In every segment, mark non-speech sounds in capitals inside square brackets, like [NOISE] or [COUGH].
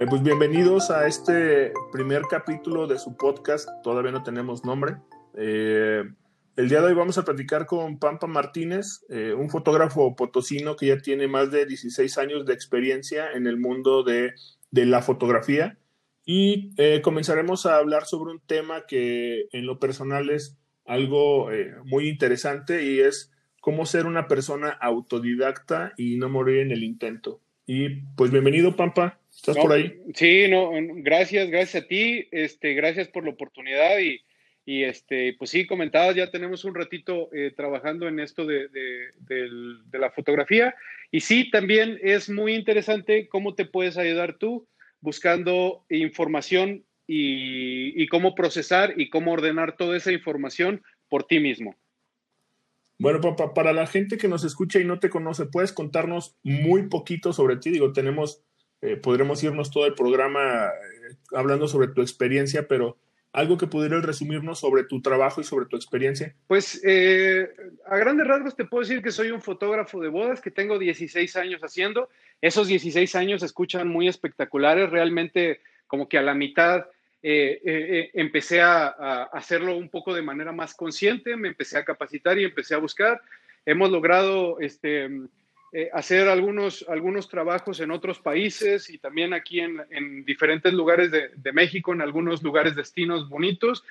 Eh, pues bienvenidos a este primer capítulo de su podcast, todavía no tenemos nombre. Eh, el día de hoy vamos a platicar con Pampa Martínez, eh, un fotógrafo potosino que ya tiene más de 16 años de experiencia en el mundo de, de la fotografía y comenzaremos a hablar sobre un tema que en lo personal es algo muy interesante y es cómo ser una persona autodidacta y no morir en el intento. Y pues bienvenido, Pampa. ¿Estás por ahí? Sí, no, gracias, gracias a ti, este, gracias por la oportunidad y, y este, pues sí, comentabas, ya tenemos un ratito eh, trabajando en esto de, de, la fotografía y sí, también es muy interesante cómo te puedes ayudar tú buscando información y, y cómo procesar y cómo ordenar toda esa información por ti mismo. Bueno, papá, para la gente que nos escucha y no te conoce, ¿puedes contarnos muy poquito sobre ti? Digo, tenemos eh, podremos irnos todo el programa eh, hablando sobre tu experiencia, pero algo que pudieras resumirnos sobre tu trabajo y sobre tu experiencia. Pues eh, a grandes rasgos te puedo decir que soy un fotógrafo de bodas que tengo 16 años haciendo. Esos 16 años se escuchan muy espectaculares, realmente como que a la mitad empecé a, a, hacerlo un poco de manera más consciente, me empecé a capacitar y empecé a buscar. Hemos logrado este, eh, hacer algunos, algunos trabajos en otros países y también aquí en, en diferentes lugares de, de, México, en algunos lugares destinos bonitos.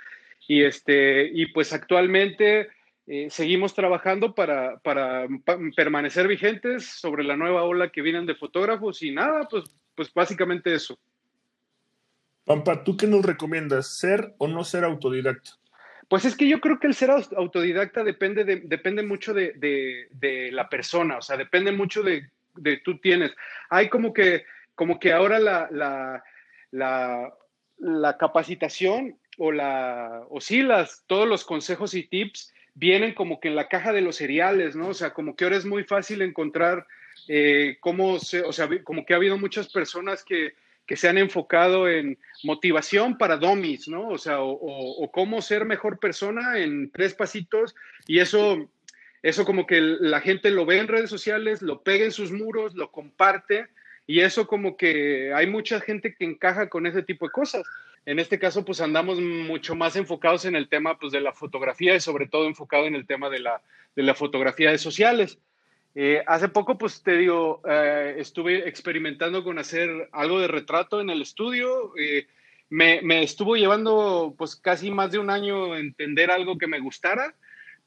Y, este, y pues actualmente eh, seguimos trabajando para, para permanecer vigentes sobre la nueva ola que vienen de fotógrafos y nada, pues, pues básicamente eso. Pampa, ¿tú qué nos recomiendas? ¿Ser o no ser autodidacta? Pues es que yo creo que el ser autodidacta depende, de, depende mucho de, la persona, o sea, depende mucho de, tú tienes. Hay como que, como que ahora la, la, la, la capacitación o, la, o sí, las, todos los consejos y tips vienen como que en la caja de los cereales, ¿no? O sea, como que ahora es muy fácil encontrar eh, cómo se, o sea, como que ha habido muchas personas que, que se han enfocado en motivación para domis, ¿no? O sea, o, cómo ser mejor persona en tres pasitos y eso, eso como que la gente lo ve en redes sociales, lo pega en sus muros, lo comparte y eso como que hay mucha gente que encaja con ese tipo de cosas. En este caso, pues andamos mucho más enfocados en el tema pues, de la fotografía y sobre todo enfocado en el tema de la, de la fotografía de sociales. Eh, hace poco, pues te digo, eh, estuve experimentando con hacer algo de retrato en el estudio. Eh, me, me, estuvo llevando pues casi más de un año entender algo que me gustara,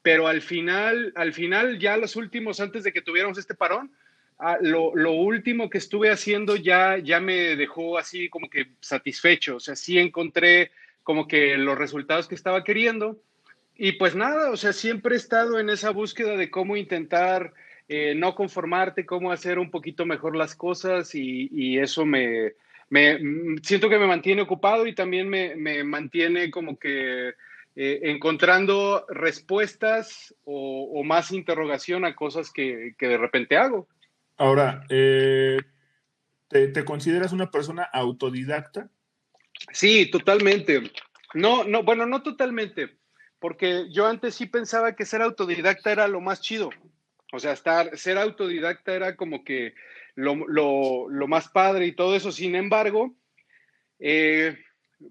pero al final, al final ya los últimos, antes de que tuviéramos este parón, ah, lo, lo, último que estuve haciendo ya, ya me dejó así como que satisfecho. O sea, sí encontré como que los resultados que estaba queriendo. Y pues nada, o sea, siempre he estado en esa búsqueda de cómo intentar eh, no conformarte, cómo hacer un poquito mejor las cosas y, eso me, me, mm, siento que me mantiene ocupado y también me, me mantiene como que eh, encontrando respuestas o, más interrogación a cosas que, que de repente hago. Ahora, eh, ¿te, ¿te, consideras una persona autodidacta? Sí, totalmente. No, no, bueno, no totalmente, porque yo antes sí pensaba que ser autodidacta era lo más chido. O sea, estar, ser autodidacta era como que lo, más padre y todo eso. Sin embargo, eh,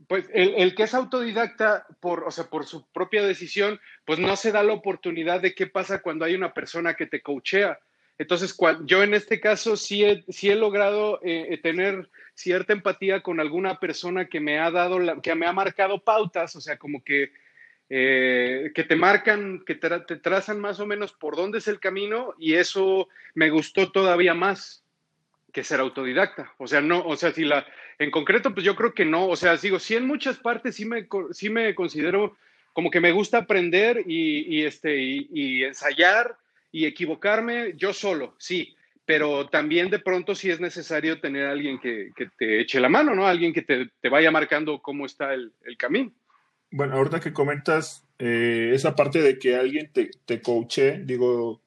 pues el, que es autodidacta por, o sea, por su propia decisión, pues no se da la oportunidad de qué pasa cuando hay una persona que te coachea. Entonces, yo en este caso sí he, he logrado eh, tener cierta empatía con alguna persona que me ha dado, que me ha marcado pautas, o sea, como que eh, que te marcan, que te, trazan más o menos por dónde es el camino y eso me gustó todavía más que ser autodidacta. O sea, no, o sea, si la, en concreto, pues yo creo que no, o sea, digo, sí en muchas partes sí me, sí me considero como que me gusta aprender y, este, y, ensayar y equivocarme yo solo, sí, pero también de pronto sí es necesario tener alguien que, te eche la mano, ¿no? Alguien que te, vaya marcando cómo está el camino. Bueno, ahorita que comentas eh, esa parte de que alguien te, te coache, digo,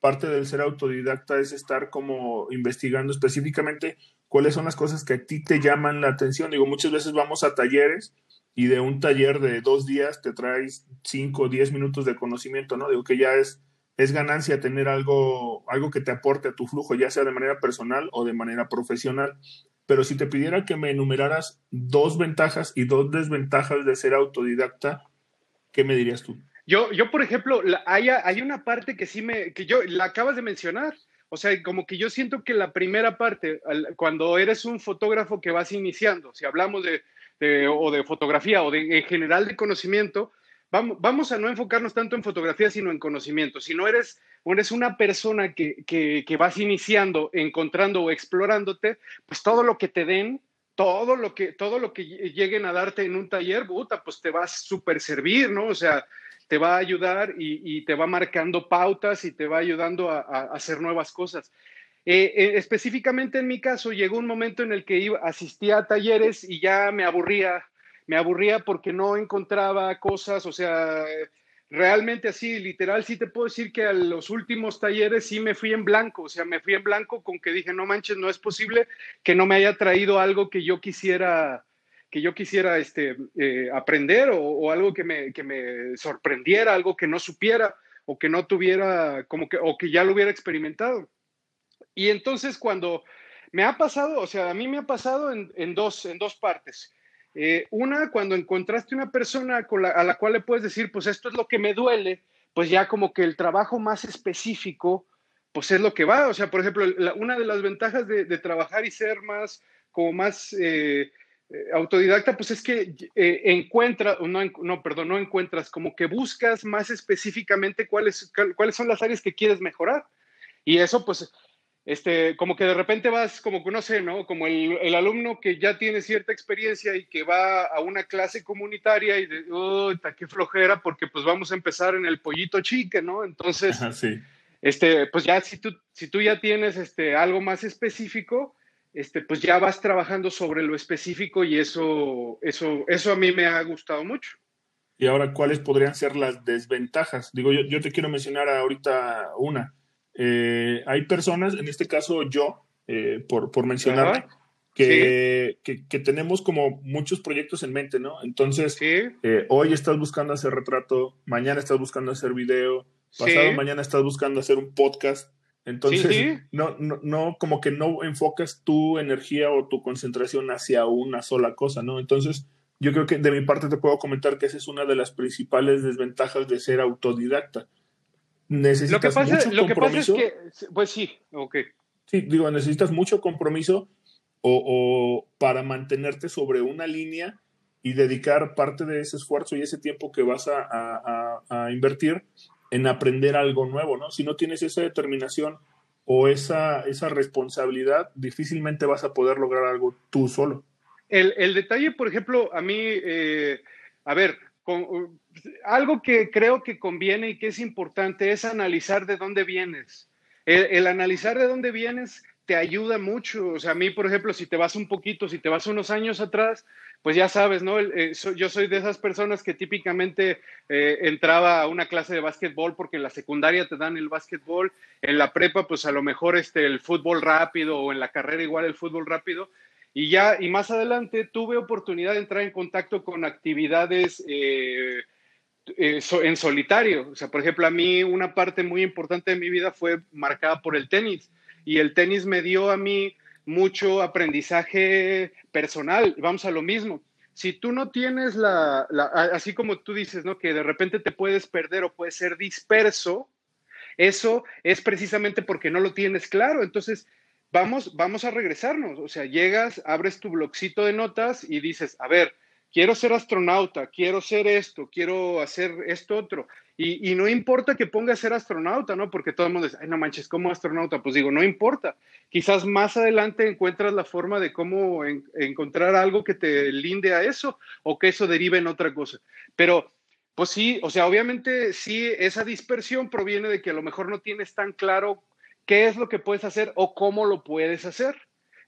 parte del ser autodidacta es estar como investigando específicamente cuáles son las cosas que a ti te llaman la atención. Digo, muchas veces vamos a talleres y de un taller de dos días te traes cinco o diez minutos de conocimiento, ¿no? Digo que ya es, es ganancia tener algo, algo que te aporte a tu flujo, ya sea de manera personal o de manera profesional. Pero si te pidiera que me enumeraras dos ventajas y dos desventajas de ser autodidacta, ¿qué me dirías tú? Yo, yo por ejemplo, hay, hay una parte que sí me, que yo, la acabas de mencionar, o sea, como que yo siento que la primera parte, cuando eres un fotógrafo que vas iniciando, si hablamos de, o de fotografía o de en general de conocimiento, vamos, vamos a no enfocarnos tanto en fotografía, sino en conocimiento. Si no eres, eres una persona que, que, vas iniciando, encontrando o explorándote, pues todo lo que te den, todo lo que, todo lo que lleguen a darte en un taller, puta, pues te vas a super servir, ¿no? O sea, te va a ayudar y, te va marcando pautas y te va ayudando a, hacer nuevas cosas. Eh, eh, específicamente en mi caso, llegó un momento en el que iba, asistía a talleres y ya me aburría, me aburría porque no encontraba cosas, o sea, realmente así, literal, sí te puedo decir que a los últimos talleres sí me fui en blanco, o sea, me fui en blanco con que dije, no manches, no es posible que no me haya traído algo que yo quisiera que yo quisiera este, eh, aprender o, algo que me, que me sorprendiera, algo que no supiera o que no tuviera, como que, o que ya lo hubiera experimentado. Y entonces cuando me ha pasado, o sea, a mí me ha pasado en, dos, en dos partes. Eh, una, cuando encontraste una persona con a la cual le puedes decir, pues esto es lo que me duele, pues ya como que el trabajo más específico, pues es lo que va. O sea, por ejemplo, una de las ventajas de, de, trabajar y ser más, como más eh, eh, autodidacta, pues es que eh, encuentras, no, no, perdón, no encuentras, como que buscas más específicamente cuáles, cuáles son las áreas que quieres mejorar. Y eso, pues, este, como que de repente vas, como que no sé, ¿no? Como el, el alumno que ya tiene cierta experiencia y que va a una clase comunitaria y de, oh, qué flojera, porque pues vamos a empezar en el pollito chique, ¿no? Entonces, sí. este, pues ya si tú, si tú ya tienes este, algo más específico, este, pues ya vas trabajando sobre lo específico y eso, eso, eso a mí me ha gustado mucho. Y ahora, ¿cuáles podrían ser las desventajas? Digo, yo, yo te quiero mencionar ahorita una. Eh, hay personas, en este caso yo, eh, por, por mencionar, que, que, tenemos como muchos proyectos en mente, ¿no? Entonces, eh, hoy estás buscando hacer retrato, mañana estás buscando hacer video, pasado mañana estás buscando hacer un podcast. Entonces, No, no, no, como que no enfocas tu energía o tu concentración hacia una sola cosa, ¿no? Entonces, yo creo que de mi parte te puedo comentar que esa es una de las principales desventajas de ser autodidacta. Necesitas lo que pasa, mucho lo compromiso. Que pasa es que, pues sí, ok. Sí, digo, necesitas mucho compromiso o, o para mantenerte sobre una línea y dedicar parte de ese esfuerzo y ese tiempo que vas a, a, a invertir en aprender algo nuevo, ¿no? Si no tienes esa determinación o esa, esa responsabilidad, difícilmente vas a poder lograr algo tú solo. El, el detalle, por ejemplo, a mí, eh, a ver, con, algo que creo que conviene y que es importante es analizar de dónde vienes. El, el, analizar de dónde vienes te ayuda mucho. O sea, a mí, por ejemplo, si te vas un poquito, si te vas unos años atrás, pues ya sabes, ¿no? Eh, yo soy de esas personas que típicamente eh, entraba a una clase de básquetbol porque en la secundaria te dan el básquetbol, en la prepa pues a lo mejor este, el fútbol rápido o en la carrera igual el fútbol rápido. Y ya, y más adelante tuve oportunidad de entrar en contacto con actividades eh, en solitario. O sea, por ejemplo, a mí una parte muy importante de mi vida fue marcada por el tenis y el tenis me dio a mí mucho aprendizaje personal. Vamos a lo mismo. Si tú no tienes la, así como tú dices, ¿no? Que de repente te puedes perder o puedes ser disperso, eso es precisamente porque no lo tienes claro. Entonces, vamos, vamos a regresarnos. O sea, llegas, abres tu blogcito de notas y dices, a ver, quiero ser astronauta, quiero ser esto, quiero hacer esto otro. Y, no importa que pongas ser astronauta, ¿no? Porque todo el mundo dice, ay, no manches, ¿cómo astronauta? Pues digo, no importa. Quizás más adelante encuentras la forma de cómo encontrar algo que te linde a eso o que eso derive en otra cosa. Pero, pues sí, o sea, obviamente sí, esa dispersión proviene de que a lo mejor no tienes tan claro qué es lo que puedes hacer o cómo lo puedes hacer.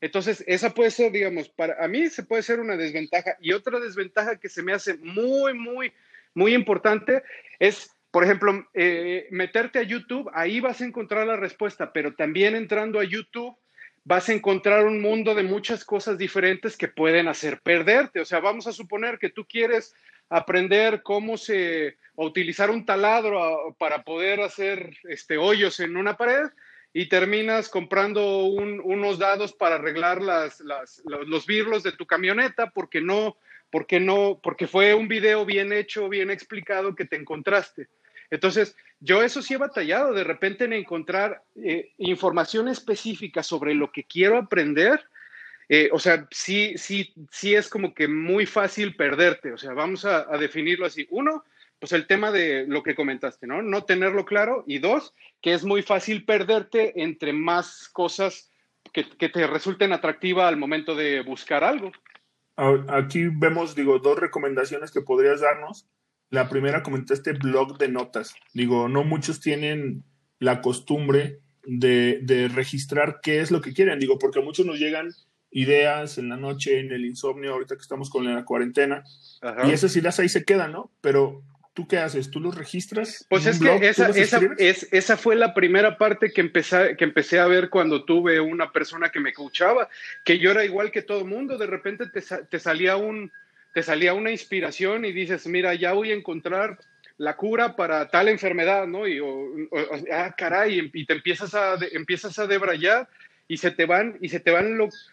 Entonces, esa puede ser, digamos, para a mí se puede ser una desventaja. Y otra desventaja que se me hace muy, muy, muy importante es por ejemplo, eh, meterte a YouTube, ahí vas a encontrar la respuesta, pero también entrando a YouTube vas a encontrar un mundo de muchas cosas diferentes que pueden hacer perderte. O sea, vamos a suponer que tú quieres aprender cómo se utilizar un taladro para poder hacer este hoyos en una pared y terminas comprando unos dados para arreglar los birlos de tu camioneta porque no, porque no, porque fue un video bien hecho, bien explicado que te encontraste. Entonces, yo eso sí he batallado de repente en encontrar eh, información específica sobre lo que quiero aprender. Eh, o sea, sí, sí, sí es como que muy fácil perderte. O sea, vamos a, definirlo así. Uno, pues el tema de lo que comentaste, ¿no? No tenerlo claro. Y dos, que es muy fácil perderte entre más cosas que, que te resulten atractivas al momento de buscar algo. Aquí vemos, digo, dos recomendaciones que podrías darnos la primera comenté este blog de notas. Digo, no muchos tienen la costumbre de, registrar qué es lo que quieren. Digo, porque a muchos nos llegan ideas en la noche, en el insomnio, ahorita que estamos con la cuarentena. Y esas ideas ahí se quedan, ¿no? Pero ¿tú qué haces? ¿Tú los registras? Pues es que esa, es, esa fue la primera parte que empecé, que empecé a ver cuando tuve una persona que me escuchaba, que yo era igual que todo el mundo, de repente te salía un, te salía una inspiración y dices, mira, ya voy a encontrar la cura para tal enfermedad, ¿no? Y, ah, caray, y te empiezas a, empiezas a debrayar y se te van, y se te van los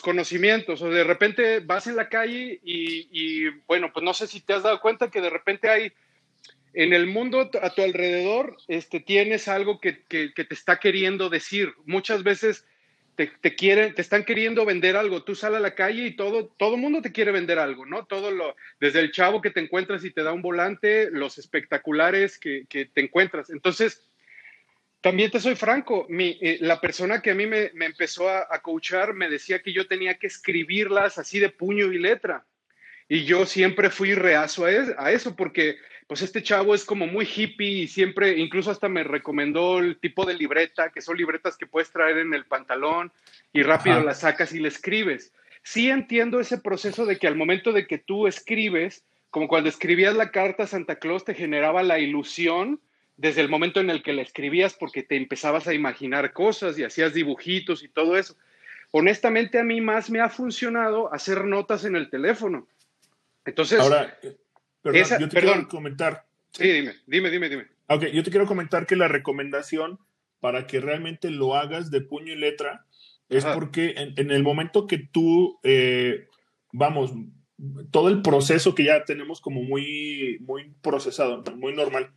conocimientos, o de repente vas en la calle y, bueno, pues no sé si te has dado cuenta que de repente hay en el mundo a tu alrededor, este, tienes algo que, que, que te está queriendo decir. Muchas veces te, quieren, te están queriendo vender algo. Tú sales a la calle y todo, todo mundo te quiere vender algo, ¿no? Todo lo, desde el chavo que te encuentras y te da un volante, los espectaculares que, te encuentras. Entonces, también te soy franco, mi, eh, la persona que a mí me, empezó a, a coachar me decía que yo tenía que escribirlas así de puño y letra. Y yo siempre fui reazo a, eso porque pues este chavo es como muy hippie y siempre, incluso hasta me recomendó el tipo de libreta, que son libretas que puedes traer en el pantalón y rápido las sacas y le escribes. Sí entiendo ese proceso de que al momento de que tú escribes, como cuando escribías la carta a Santa Claus, te generaba la ilusión desde el momento en el que la escribías porque te empezabas a imaginar cosas y hacías dibujitos y todo eso. Honestamente, a mí más me ha funcionado hacer notas en el teléfono. Entonces, ahora, Perdón, yo te quiero comentar. Sí, dime, dime, dime, dime. Ok, yo te quiero comentar que la recomendación para que realmente lo hagas de puño y letra es porque en, el momento que tú, eh, vamos, todo el proceso que ya tenemos como muy, muy procesado, muy normal,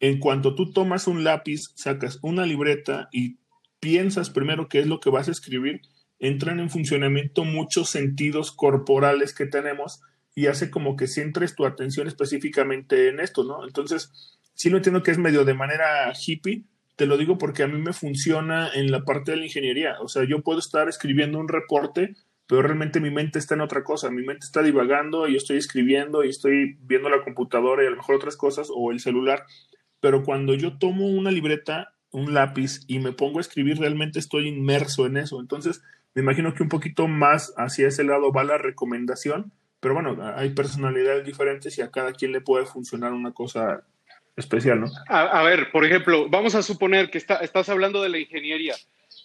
en cuanto tú tomas un lápiz, sacas una libreta y piensas primero qué es lo que vas a escribir, entran en funcionamiento muchos sentidos corporales que tenemos y hace como que centres tu atención específicamente en esto, ¿no? Entonces, sí lo entiendo que es medio de manera hippie, te lo digo porque a mí me funciona en la parte de la ingeniería, o sea, yo puedo estar escribiendo un reporte, pero realmente mi mente está en otra cosa, mi mente está divagando y yo estoy escribiendo y estoy viendo la computadora y a lo mejor otras cosas o el celular, pero cuando yo tomo una libreta, un lápiz y me pongo a escribir, realmente estoy inmerso en eso, entonces me imagino que un poquito más hacia ese lado va la recomendación pero bueno, hay personalidades diferentes y a cada quien le puede funcionar una cosa especial, ¿no? A, ver, por ejemplo, vamos a suponer que estás hablando de la ingeniería.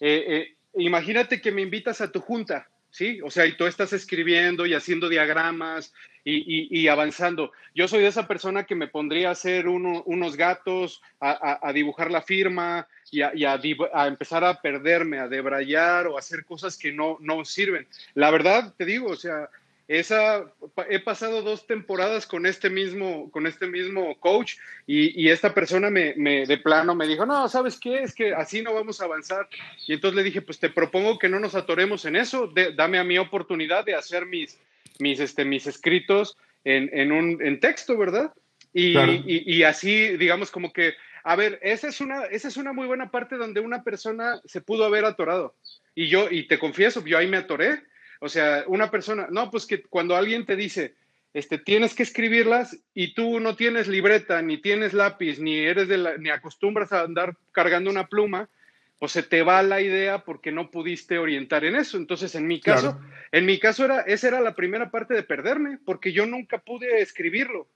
Eh, eh, imagínate que me invitas a tu junta, ¿sí? O sea, y tú estás escribiendo y haciendo diagramas y, avanzando. Yo soy de esa persona que me pondría a hacer unos gatos, a, dibujar la firma y, a, empezar a perderme, a debrayar o a hacer cosas que no, no sirven. La verdad, te digo, o sea, esa, he pasado dos temporadas con este mismo, con este mismo coach y, esta persona me, de plano me dijo, no, ¿sabes qué? Es que así no vamos a avanzar. Y entonces le dije, pues te propongo que no nos atoremos en eso, dame a mi oportunidad de hacer mis, mis, este, mis escritos en, en un en texto, ¿verdad? Y, y, así, digamos, como que, a ver, esa es, una, esa es una muy buena parte donde una persona se pudo haber atorado. Y yo, y te confieso, yo ahí me atoré o sea, una persona, no, pues que cuando alguien te dice, este, tienes que escribirlas y tú no tienes libreta, ni tienes lápiz, ni eres de la, ni acostumbras a andar cargando una pluma, pues se te va la idea porque no pudiste orientar en eso. Entonces, en mi caso, en mi caso era, esa era la primera parte de perderme, porque yo nunca pude escribirlo,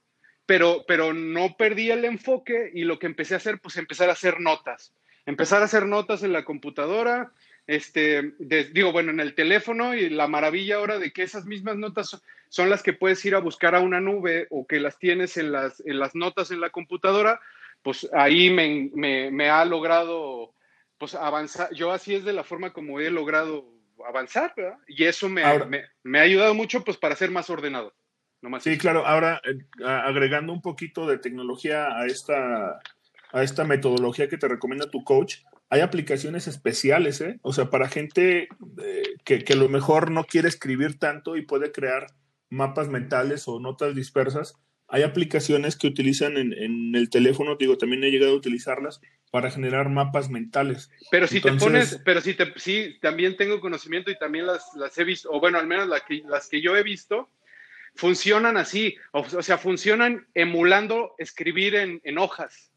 pero, pero no perdí el enfoque y lo que empecé a hacer, pues empezar a hacer notas. Empezar a hacer notas en la computadora, este, digo, bueno, en el teléfono y la maravilla ahora de que esas mismas notas son, las que puedes ir a buscar a una nube o que las tienes en las, en las notas en la computadora, pues ahí me, me, ha logrado pues avanzar, yo así es de la forma como he logrado avanzar, ¿verdad? Y eso me, me, ha ayudado mucho pues para ser más ordenado. sí, claro, ahora eh, agregando un poquito de tecnología a esta, a esta metodología que te recomienda tu coach, hay aplicaciones especiales, ¿eh? O sea, para gente eh, que, que a lo mejor no quiere escribir tanto y puede crear mapas mentales o notas dispersas, hay aplicaciones que utilizan en, el teléfono, digo, también he llegado a utilizarlas para generar mapas mentales. Pero si te pones, pero si te, sí, también tengo conocimiento y también las, las he visto, o bueno, al menos las que, las que yo he visto, funcionan así, o, sea, funcionan emulando escribir en, hojas.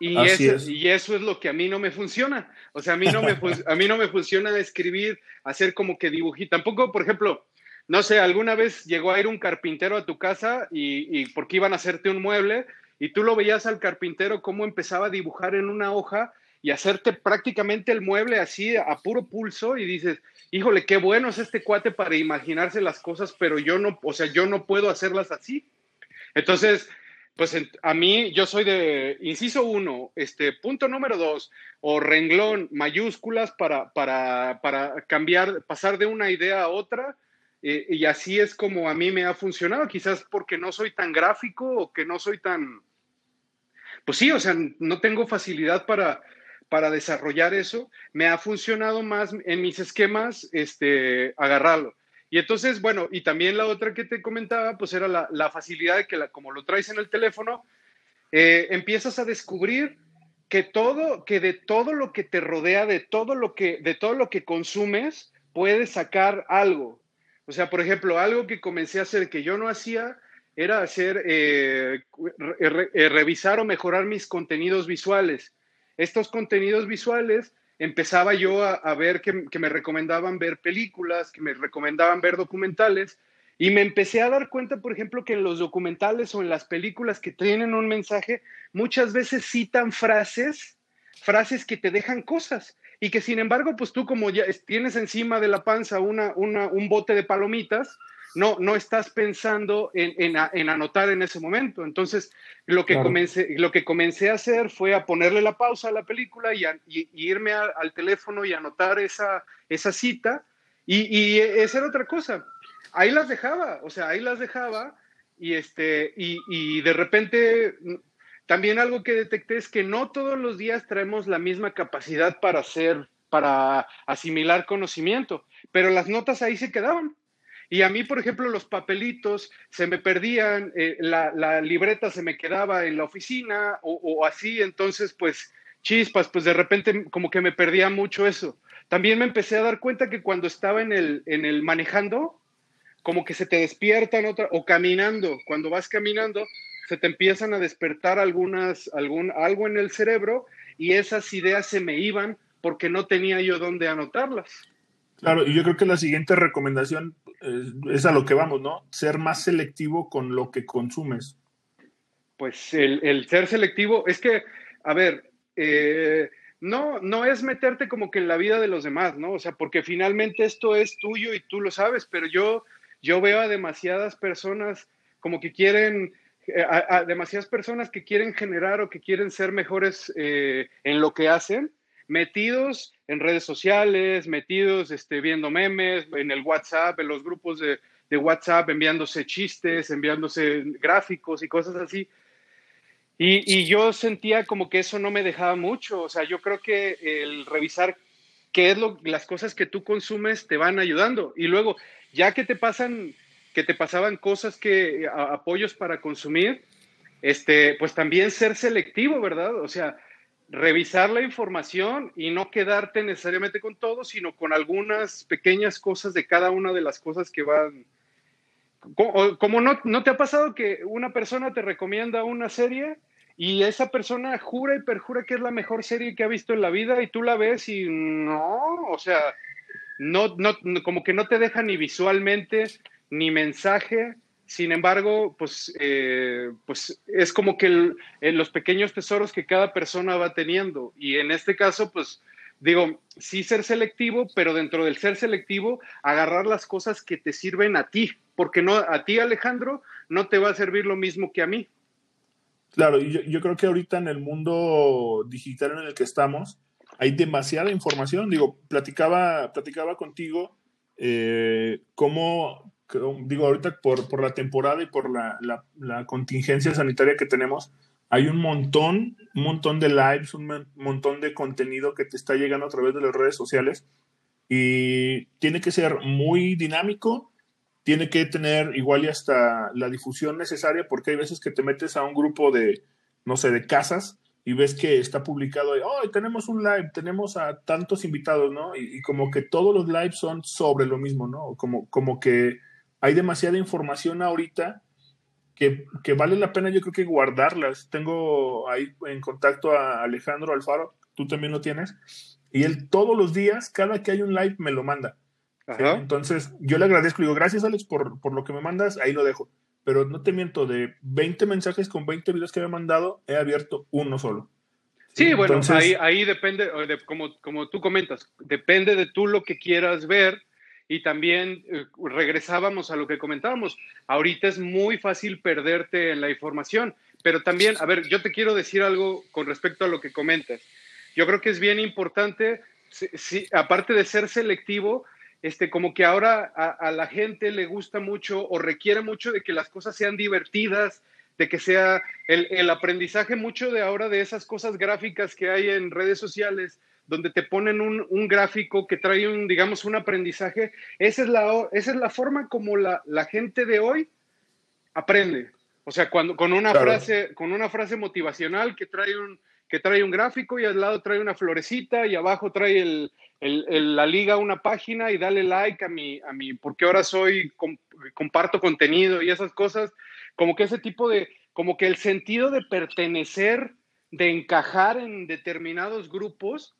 Y eso, y eso es lo que a mí no me funciona. O sea, a mí no me, [LAUGHS] a mí no me funciona escribir, hacer como que dibujito. Tampoco, por ejemplo, no sé, alguna vez llegó a ir un carpintero a tu casa y, porque iban a hacerte un mueble y tú lo veías al carpintero cómo empezaba a dibujar en una hoja y hacerte prácticamente el mueble así a puro pulso y dices, híjole, qué bueno es este cuate para imaginarse las cosas, pero yo no, o sea, yo no puedo hacerlas así. Entonces, pues a mí yo soy de, inciso uno, este, punto número dos, o renglón, mayúsculas para, para, para cambiar, pasar de una idea a otra eh, y así es como a mí me ha funcionado, quizás porque no soy tan gráfico o que no soy tan, pues sí, o sea, no tengo facilidad para, para desarrollar eso, me ha funcionado más en mis esquemas este, agarrarlo. Y entonces, bueno, y también la otra que te comentaba, pues era la, facilidad de que como lo traes en el teléfono, eh, empiezas a descubrir que todo, que de todo lo que te rodea, de todo lo que, de todo lo que consumes, puedes sacar algo. O sea, por ejemplo, algo que comencé a hacer que yo no hacía era hacer, eh, eh, revisar o mejorar mis contenidos visuales. Estos contenidos visuales empezaba yo a, ver que, me recomendaban ver películas, que me recomendaban ver documentales, y me empecé a dar cuenta, por ejemplo, que en los documentales o en las películas que tienen un mensaje, muchas veces citan frases, frases que te dejan cosas y que sin embargo, pues tú como ya tienes encima de la panza una, un bote de palomitas, no, no estás pensando en, anotar en ese momento. Entonces, lo que, comencé, lo que comencé a hacer fue a ponerle la pausa a la película y, irme al teléfono y anotar esa, esa cita. Y, y, esa era otra cosa. Ahí las dejaba, o sea, ahí las dejaba y, este, y, y de repente también algo que detecté es que no todos los días traemos la misma capacidad para hacer, para asimilar conocimiento, pero las notas ahí se quedaban. Y a mí, por ejemplo, los papelitos se me perdían, eh, la, libreta se me quedaba en la oficina o, así, entonces pues chispas, pues de repente como que me perdía mucho eso. También me empecé a dar cuenta que cuando estaba en el, en el manejando, como que se te despiertan otra, o caminando, cuando vas caminando, se te empiezan a despertar algunas, algún, algo en el cerebro y esas ideas se me iban porque no tenía yo dónde anotarlas. Claro, y yo creo que la siguiente recomendación eh, es a lo que vamos, ¿no? Ser más selectivo con lo que consumes. Pues el, ser selectivo, es que, a ver, eh, no, no es meterte como que en la vida de los demás, ¿no? O sea, porque finalmente esto es tuyo y tú lo sabes, pero yo, yo veo a demasiadas personas como que quieren eh, a, demasiadas personas que quieren generar o que quieren ser mejores eh, en lo que hacen, metidos en redes sociales, metidos este, viendo memes, en el WhatsApp, en los grupos de, WhatsApp, enviándose chistes, enviándose gráficos y cosas así. Y, yo sentía como que eso no me dejaba mucho. O sea, yo creo que el revisar qué es lo, las cosas que tú consumes te van ayudando. Y luego, ya que te pasan que te pasaban cosas que, apoyos para consumir, este, pues también ser selectivo, ¿verdad? O sea, revisar la información y no quedarte necesariamente con todo, sino con algunas pequeñas cosas de cada una de las cosas que van. Como, no, no te ha pasado que una persona te recomienda una serie y esa persona jura y perjura que es la mejor serie que ha visto en la vida y tú la ves y no, o sea, no, no, como que no te deja ni visualmente ni mensaje. Sin embargo, pues, eh, pues es como que los pequeños tesoros que cada persona va teniendo. Y en este caso, pues digo, sí ser selectivo, pero dentro del ser selectivo, agarrar las cosas que te sirven a ti, porque no a ti, Alejandro, no te va a servir lo mismo que a mí. Claro, yo creo que ahorita en el mundo digital en el que estamos, hay demasiada información. Digo, platicaba, platicaba contigo eh, cómo, digo, ahorita por, por, la temporada y por la, la, contingencia sanitaria que tenemos, hay un montón, un montón de lives, un montón de contenido que te está llegando a través de las redes sociales y tiene que ser muy dinámico, tiene que tener igual y hasta la difusión necesaria porque hay veces que te metes a un grupo de, no sé, de casas y ves que está publicado, hoy tenemos un live, tenemos a tantos invitados, ¿no? Y, como que todos los lives son sobre lo mismo, ¿no? Como, como que hay demasiada información ahorita que, que, vale la pena yo creo que guardarlas. Tengo ahí en contacto a Alejandro Alfaro, tú también lo tienes, y él todos los días, cada que hay un live, me lo manda. Entonces, yo le agradezco, digo, gracias Alex por, por lo que me mandas, ahí lo dejo pero no te miento, de 20 mensajes con 20 videos que me he mandado, he abierto uno solo. Sí, bueno, ahí, ahí depende, de, como, como tú comentas, depende de tú lo que quieras ver y también eh, regresábamos a lo que comentábamos. Ahorita es muy fácil perderte en la información, pero también, a ver, yo te quiero decir algo con respecto a lo que comentas. Yo creo que es bien importante, aparte de ser selectivo, este, como que ahora a, la gente le gusta mucho o requiere mucho de que las cosas sean divertidas, de que sea el, aprendizaje mucho de ahora de esas cosas gráficas que hay en redes sociales, donde te ponen un, gráfico que trae un, digamos, un aprendizaje. Esa es la, esa es la forma como la, gente de hoy aprende. O sea, cuando, con, una frase, con una frase motivacional que trae un, que trae un gráfico y al lado trae una florecita y abajo trae el, la liga una página y dale like a mi, a mi porque ahora soy, comparto contenido y esas cosas, como que ese tipo de, como que el sentido de pertenecer, de encajar en determinados grupos,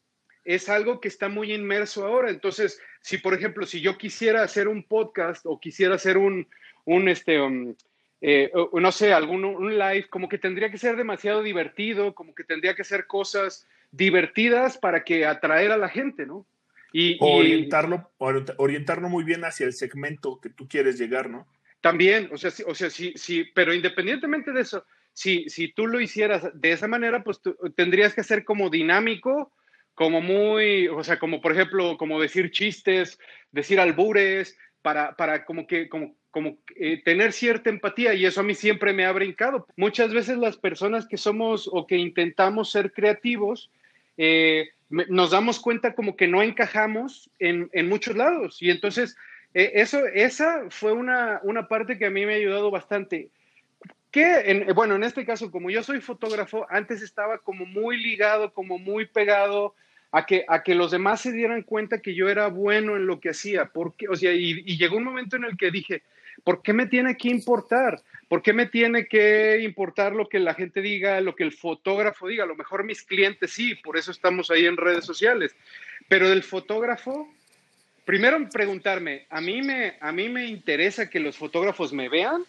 es algo que está muy inmerso ahora. Entonces, si por ejemplo, si yo quisiera hacer un podcast o quisiera hacer un, un este, um, eh, no sé, algún un live, como que tendría que ser demasiado divertido, como que tendría que ser cosas divertidas para que atraer a la gente, ¿no? Y, orientarlo, orientarlo muy bien hacia el segmento que tú quieres llegar, ¿no? También, o sea, sí, o sea, sí, sí, pero independientemente de eso, si, si tú lo hicieras de esa manera, pues tendrías que ser como dinámico, como muy, o sea, como por ejemplo, como decir chistes, decir albures, para, para como que, como, como eh, tener cierta empatía y eso a mí siempre me ha brincado. Muchas veces las personas que somos o que intentamos ser creativos, eh, nos damos cuenta como que no encajamos en, en muchos lados y entonces eh, eso, esa fue una, una, parte que a mí me ha ayudado bastante. Que, bueno, en este caso, como yo soy fotógrafo, antes estaba como muy ligado, como muy pegado a que, a que los demás se dieran cuenta que yo era bueno en lo que hacía. Porque, o sea, y, llegó un momento en el que dije, ¿por qué me tiene que importar? ¿Por qué me tiene que importar lo que la gente diga, lo que el fotógrafo diga? A lo mejor mis clientes sí, por eso estamos ahí en redes sociales. Pero del fotógrafo, primero preguntarme, ¿a mí me, a mí me interesa que los fotógrafos me vean?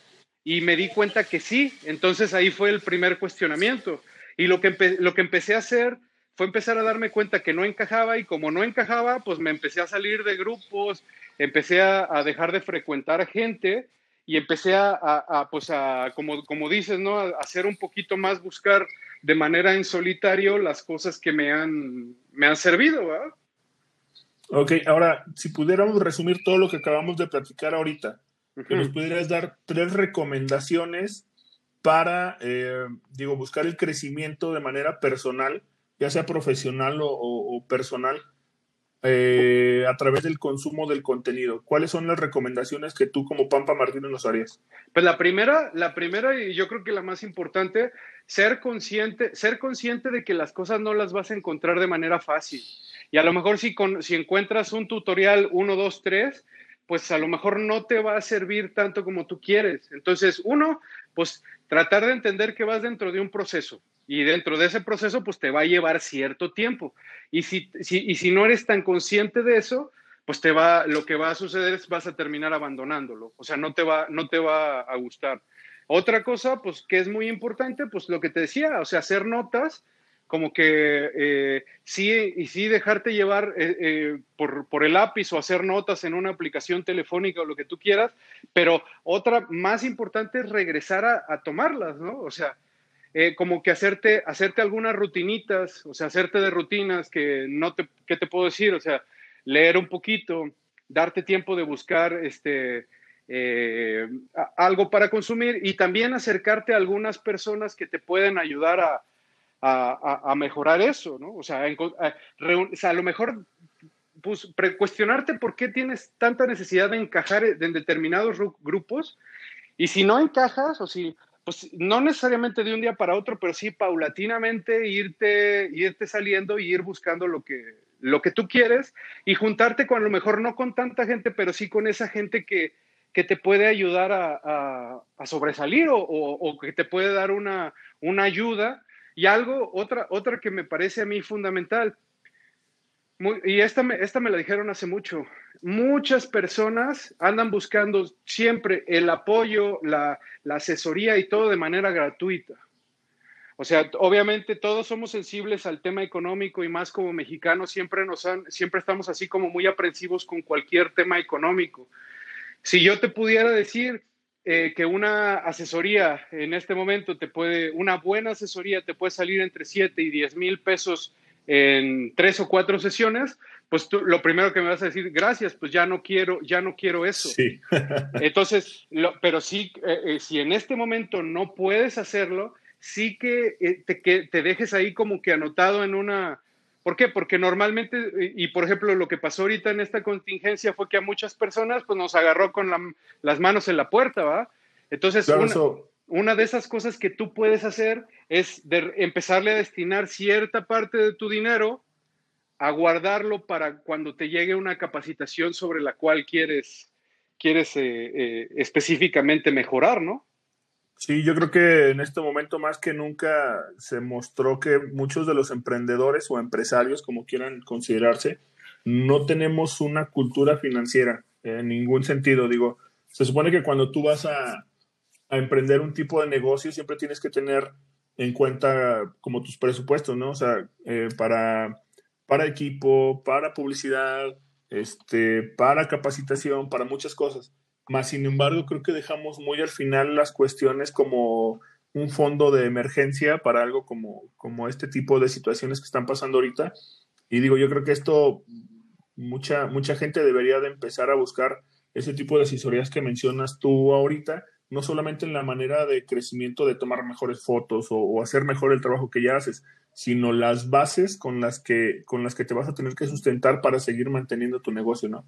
Y me di cuenta que sí. Entonces ahí fue el primer cuestionamiento. Y lo que, lo que empecé a hacer fue empezar a darme cuenta que no encajaba y como no encajaba, pues me empecé a salir de grupos, empecé a, dejar de frecuentar gente y empecé a, pues a, como, como dices, ¿no? A hacer un poquito más, buscar de manera en solitario las cosas que me han, me han servido, ¿verdad? Ok, ahora, si pudiéramos resumir todo lo que acabamos de platicar ahorita, que nos pudieras dar tres recomendaciones para, eh, digo, buscar el crecimiento de manera personal ya sea profesional o, personal, eh, a través del consumo del contenido. ¿Cuáles son las recomendaciones que tú como Pampa Martínez nos harías? Pues la primera, la primera y yo creo que la más importante, ser consciente, ser consciente de que las cosas no las vas a encontrar de manera fácil. Y a lo mejor si, con, si encuentras un tutorial 1, 2, 3, pues a lo mejor no te va a servir tanto como tú quieres. Entonces, uno, pues tratar de entender que vas dentro de un proceso y dentro de ese proceso pues te va a llevar cierto tiempo. Y si, y si no eres tan consciente de eso, pues te va, lo que va a suceder es vas a terminar abandonándolo, o sea, no te va, no te va a gustar. Otra cosa, pues que es muy importante, pues lo que te decía, o sea, hacer notas, como que eh, sí, y sí dejarte llevar eh, eh, por, por, el lápiz o hacer notas en una aplicación telefónica o lo que tú quieras, pero otra más importante es regresar a, a tomarlas, ¿no? O sea, eh, como que hacerte, hacerte algunas rutinitas, o sea, hacerte de rutinas que no te, ¿qué te puedo decir? O sea, leer un poquito, darte tiempo de buscar este, eh, algo para consumir y también acercarte a algunas personas que te pueden ayudar a, a, mejorar eso, ¿no? O sea, a, lo mejor pues, cuestionarte por qué tienes tanta necesidad de encajar en determinados grupos y si no encajas o si pues no necesariamente de un día para otro, pero sí paulatinamente irte, irte saliendo y ir buscando lo que, lo que tú quieres y juntarte con a lo mejor no con tanta gente, pero sí con esa gente que, que te puede ayudar a, a, sobresalir o, o, que te puede dar una, una ayuda. Y algo, otra, otra que me parece a mí fundamental, y esta me, esta me la dijeron hace mucho, muchas personas andan buscando siempre el apoyo, la, asesoría y todo de manera gratuita. O sea, obviamente todos somos sensibles al tema económico y más como mexicanos siempre nos han, siempre estamos así como muy aprensivos con cualquier tema económico. Si yo te pudiera decir eh, que una asesoría en este momento te puede, una buena asesoría te puede salir entre 7 y 10 mil pesos en tres o cuatro sesiones, pues tú, lo primero que me vas a decir, gracias, pues ya no quiero, ya no quiero eso. Sí. [LAUGHS] Entonces, pero sí, eh, eh, si en este momento no puedes hacerlo, sí que, eh, te, que te dejes ahí como que anotado en una... ¿Por qué? Porque normalmente, y por ejemplo, lo que pasó ahorita en esta contingencia fue que a muchas personas pues nos agarró con las manos en la puerta, ¿va? Entonces, una de esas cosas que tú puedes hacer es empezarle a destinar cierta parte de tu dinero a guardarlo para cuando te llegue una capacitación sobre la cual quieres, quieres eh, eh, específicamente mejorar, ¿no? Sí, yo creo que en este momento más que nunca se mostró que muchos de los emprendedores o empresarios, como quieran considerarse, no tenemos una cultura financiera en ningún sentido. Digo, se supone que cuando tú vas a, a emprender un tipo de negocio, siempre tienes que tener en cuenta como tus presupuestos, ¿no? O sea, eh, para, para equipo, para publicidad, este, para capacitación, para muchas cosas. Más sin embargo, creo que dejamos muy al final las cuestiones como un fondo de emergencia para algo como, como este tipo de situaciones que están pasando ahorita. Y digo, yo creo que esto, mucha, mucha gente debería de empezar a buscar ese tipo de asesorías que mencionas tú ahorita, no solamente en la manera de crecimiento de tomar mejores fotos o, hacer mejor el trabajo que ya haces, sino las bases con las que con las que te vas a tener que sustentar para seguir manteniendo tu negocio, ¿no?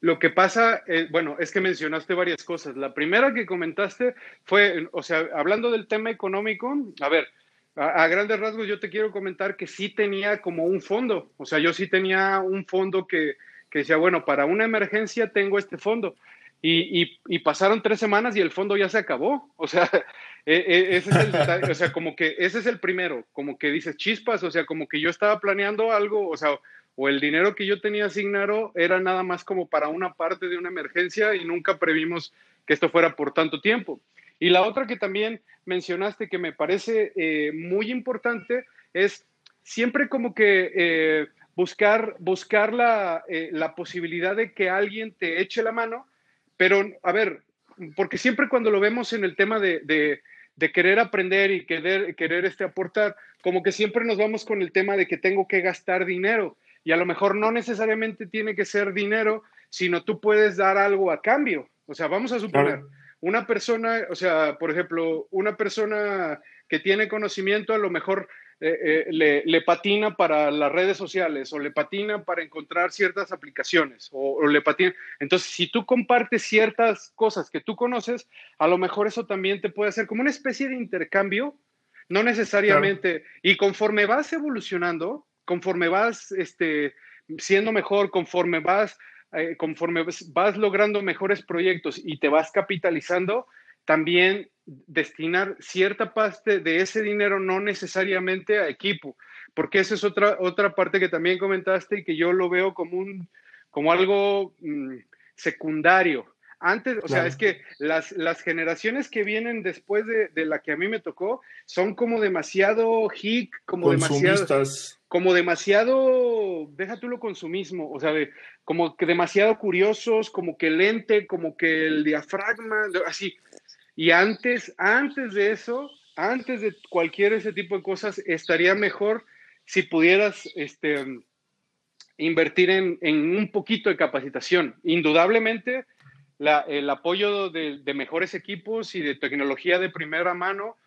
Lo que pasa, eh, bueno, es que mencionaste varias cosas. La primera que comentaste fue, o sea, hablando del tema económico, a ver, a, grandes rasgos yo te quiero comentar que sí tenía como un fondo, o sea, yo sí tenía un fondo que, que decía, bueno, para una emergencia tengo este fondo. Y, pasaron tres semanas y el fondo ya se acabó. O sea, [LAUGHS] e, e, ese es el o sea, como que ese es el primero, como que dices chispas, o sea, como que yo estaba planeando algo, o sea, o el dinero que yo tenía asignado era nada más como para una parte de una emergencia y nunca previmos que esto fuera por tanto tiempo. Y la otra que también mencionaste que me parece eh, muy importante es siempre como que eh, buscar, buscar la, eh, la posibilidad de que alguien te eche la mano pero, a ver, porque siempre cuando lo vemos en el tema de, querer aprender y querer, querer este, aportar, como que siempre nos vamos con el tema de que tengo que gastar dinero. Y a lo mejor no necesariamente tiene que ser dinero, sino tú puedes dar algo a cambio. O sea, vamos a suponer, una persona, o sea, por ejemplo, una persona que tiene conocimiento, a lo mejor eh, eh, le, patina para las redes sociales o le patina para encontrar ciertas aplicaciones o, le patina. Entonces, si tú compartes ciertas cosas que tú conoces, a lo mejor eso también te puede hacer como una especie de intercambio, no necesariamente. Y conforme vas evolucionando, conforme vas este, siendo mejor, conforme vas, eh, conforme vas logrando mejores proyectos y te vas capitalizando, también destinar cierta parte de ese dinero no necesariamente a equipo, porque esa es otra, otra parte que también comentaste y que yo lo veo como, un, como algo mm, secundario. Antes, o sea, es que las, las, generaciones que vienen después de, de, la que a mí me tocó son como demasiado hic, como demasiado, como demasiado, deja tú lo consumismo, o sea, como que demasiado curiosos, como que lente, como que el diafragma, así. Y antes, antes de eso, antes de cualquier ese tipo de cosas, estaría mejor si pudieras este, invertir en, un poquito de capacitación. Indudablemente, el apoyo de, mejores equipos y de tecnología de primera mano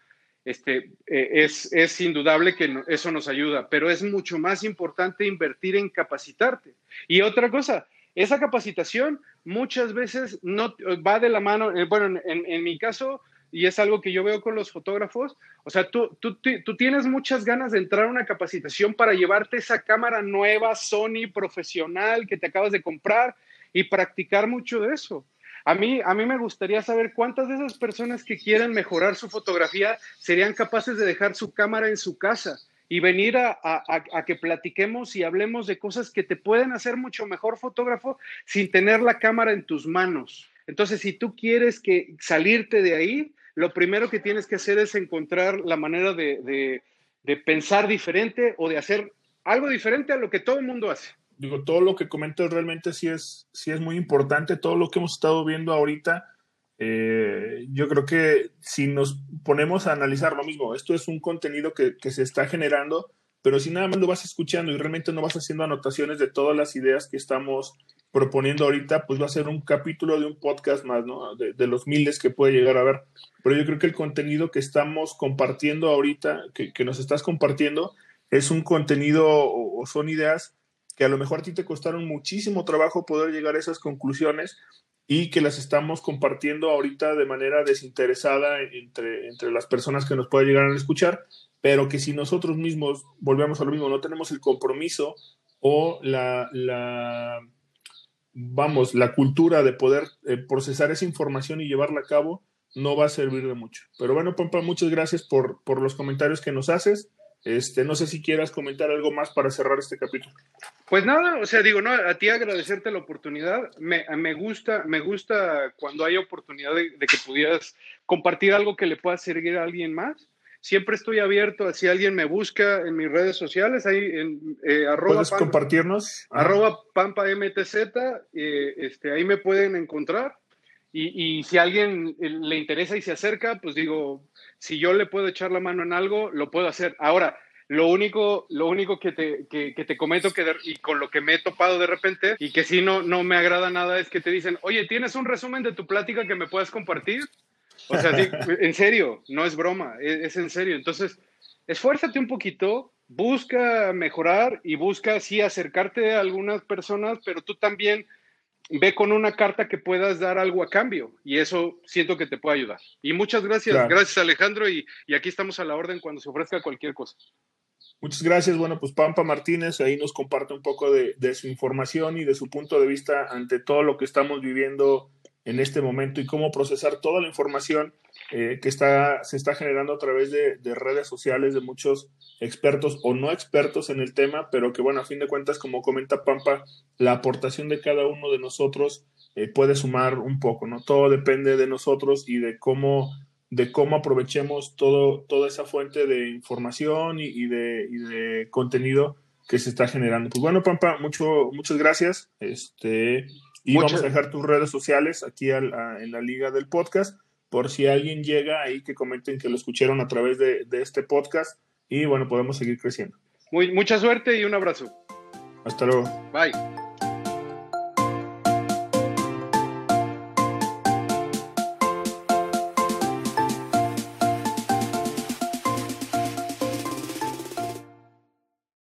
este, eh, es, es, indudable que eso nos ayuda, pero es mucho más importante invertir en capacitarte. Y otra cosa, esa capacitación muchas veces no va de la mano, eh, bueno, en, mi caso, y es algo que yo veo con los fotógrafos, o sea, tú, tú, tú, tienes muchas ganas de entrar a una capacitación para llevarte esa cámara nueva, Sony, profesional, que te acabas de comprar y practicar mucho de eso. A mí, a mí me gustaría saber cuántas de esas personas que quieren mejorar su fotografía serían capaces de dejar su cámara en su casa y venir a, que platiquemos y hablemos de cosas que te pueden hacer mucho mejor fotógrafo sin tener la cámara en tus manos. Entonces, si tú quieres que salirte de ahí, lo primero que tienes que hacer es encontrar la manera de, pensar diferente o de hacer algo diferente a lo que todo el mundo hace digo, todo lo que comentas realmente sí es, sí es muy importante, todo lo que hemos estado viendo ahorita, eh, yo creo que si nos ponemos a analizar lo mismo, esto es un contenido que, que, se está generando, pero si nada más lo vas escuchando y realmente no vas haciendo anotaciones de todas las ideas que estamos proponiendo ahorita, pues va a ser un capítulo de un podcast más, ¿no? De, los miles que puede llegar a ver. Pero yo creo que el contenido que estamos compartiendo ahorita, que, que nos estás compartiendo, es un contenido o, o son ideas que a lo mejor a ti te costaron muchísimo trabajo poder llegar a esas conclusiones y que las estamos compartiendo ahorita de manera desinteresada entre, entre las personas que nos puedan llegar a escuchar, pero que si nosotros mismos, volvemos a lo mismo, no tenemos el compromiso o la, la vamos, la cultura de poder eh, procesar esa información y llevarla a cabo, no va a servir de mucho. Pero bueno, Pampa, muchas gracias por, por los comentarios que nos haces. Este, no sé si quieras comentar algo más para cerrar este capítulo. Pues nada, o sea, digo, no, a ti agradecerte la oportunidad. Me, me gusta, me gusta cuando hay oportunidad de, que pudieras compartir algo que le pueda servir a alguien más. Siempre estoy abierto a si alguien me busca en mis redes sociales, ahí en eh, arroba ¿Puedes compartirnos? Arroba pampa mtz, eh, este, ahí me pueden encontrar. Y, y si a alguien le interesa y se acerca, pues digo, si yo le puedo echar la mano en algo, lo puedo hacer. Ahora, lo único, lo único que te, que, te comento que y con lo que me he topado de repente y que sí no, no me agrada nada es que te dicen, oye, ¿tienes un resumen de tu plática que me puedas compartir? O sea, [LAUGHS] en serio, no es broma, es, es, en serio. Entonces, esfuérzate un poquito, busca mejorar y busca sí acercarte a algunas personas, pero tú también ve con una carta que puedas dar algo a cambio y eso siento que te puede ayudar. Y muchas gracias, gracias Alejandro y, aquí estamos a la orden cuando se ofrezca cualquier cosa. Muchas gracias. Bueno, pues Pampa Martínez ahí nos comparte un poco de, de, su información y de su punto de vista ante todo lo que estamos viviendo en este momento y cómo procesar toda la información eh, que está, se está generando a través de, redes sociales de muchos expertos o no expertos en el tema, pero que bueno, a fin de cuentas, como comenta Pampa, la aportación de cada uno de nosotros eh, puede sumar un poco, ¿no? Todo depende de nosotros y de cómo, de cómo aprovechemos todo, toda esa fuente de información y, de, y de contenido que se está generando. Pues bueno, Pampa, mucho, muchas gracias. Este, y vamos a dejar tus redes sociales aquí en la liga del podcast por si alguien llega ahí que comenten que lo escucharon a través de, este podcast y bueno, podemos seguir creciendo. Muy, mucha suerte y un abrazo. Hasta luego. Bye.